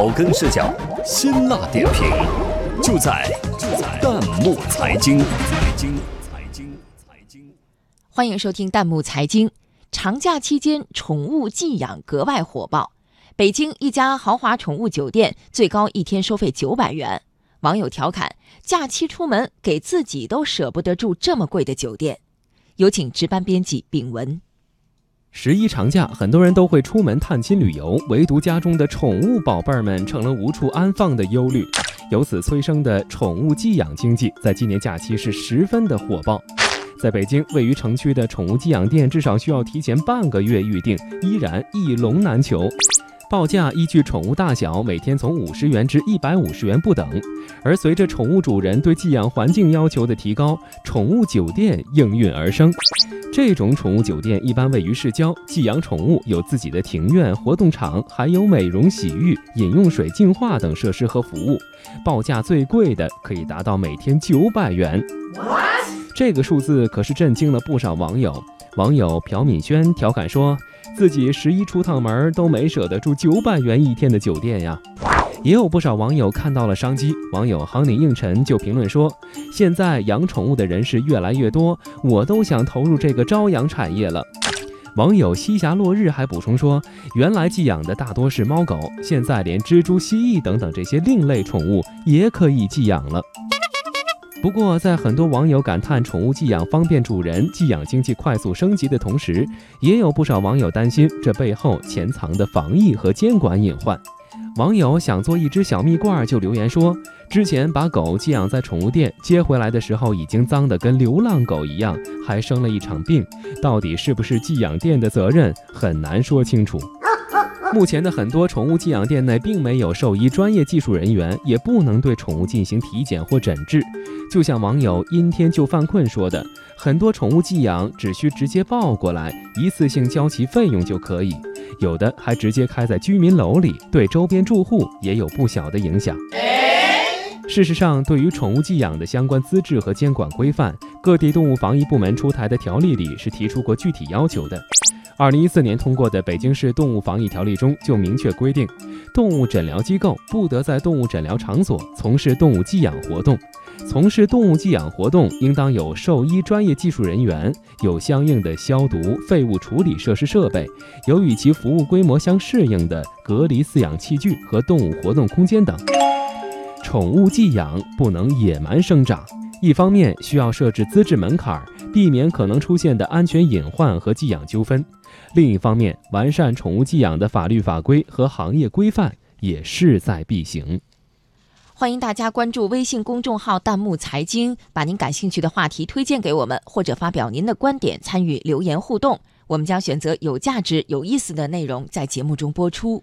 草根视角，辛辣点评，就在就在弹幕财经。财经财经财经，欢迎收听弹幕财经。长假期间，宠物寄养格外火爆。北京一家豪华宠物酒店最高一天收费九百元，网友调侃：假期出门给自己都舍不得住这么贵的酒店。有请值班编辑炳文。十一长假，很多人都会出门探亲旅游，唯独家中的宠物宝贝儿们成了无处安放的忧虑。由此催生的宠物寄养经济，在今年假期是十分的火爆。在北京，位于城区的宠物寄养店至少需要提前半个月预订，依然一龙难求。报价依据宠物大小，每天从五十元至一百五十元不等。而随着宠物主人对寄养环境要求的提高，宠物酒店应运而生。这种宠物酒店一般位于市郊，寄养宠物有自己的庭院、活动场，还有美容、洗浴、饮用水净化等设施和服务。报价最贵的可以达到每天九百元。这个数字可是震惊了不少网友。网友朴敏轩调侃说。自己十一出趟门都没舍得住九百元一天的酒店呀，也有不少网友看到了商机。网友 Honey 应晨就评论说：“现在养宠物的人是越来越多，我都想投入这个朝阳产业了。”网友西霞落日还补充说：“原来寄养的大多是猫狗，现在连蜘蛛、蜥蜴等等这些另类宠物也可以寄养了。”不过，在很多网友感叹宠物寄养方便主人、寄养经济快速升级的同时，也有不少网友担心这背后潜藏的防疫和监管隐患。网友想做一只小蜜罐，就留言说：“之前把狗寄养在宠物店，接回来的时候已经脏得跟流浪狗一样，还生了一场病。到底是不是寄养店的责任，很难说清楚。”目前的很多宠物寄养店内并没有兽医专业技术人员，也不能对宠物进行体检或诊治。就像网友阴天就犯困说的，很多宠物寄养只需直接抱过来，一次性交齐费用就可以，有的还直接开在居民楼里，对周边住户也有不小的影响。事实上，对于宠物寄养的相关资质和监管规范，各地动物防疫部门出台的条例里是提出过具体要求的。二零一四年通过的《北京市动物防疫条例》中就明确规定，动物诊疗机构不得在动物诊疗场所从事动物寄养活动。从事动物寄养活动，应当有兽医专业技术人员，有相应的消毒、废物处理设施设备，有与其服务规模相适应的隔离饲养器具和动物活动空间等。宠物寄养不能野蛮生长，一方面需要设置资质门槛，避免可能出现的安全隐患和寄养纠纷。另一方面，完善宠物寄养的法律法规和行业规范也势在必行。欢迎大家关注微信公众号“弹幕财经”，把您感兴趣的话题推荐给我们，或者发表您的观点，参与留言互动。我们将选择有价值、有意思的内容在节目中播出。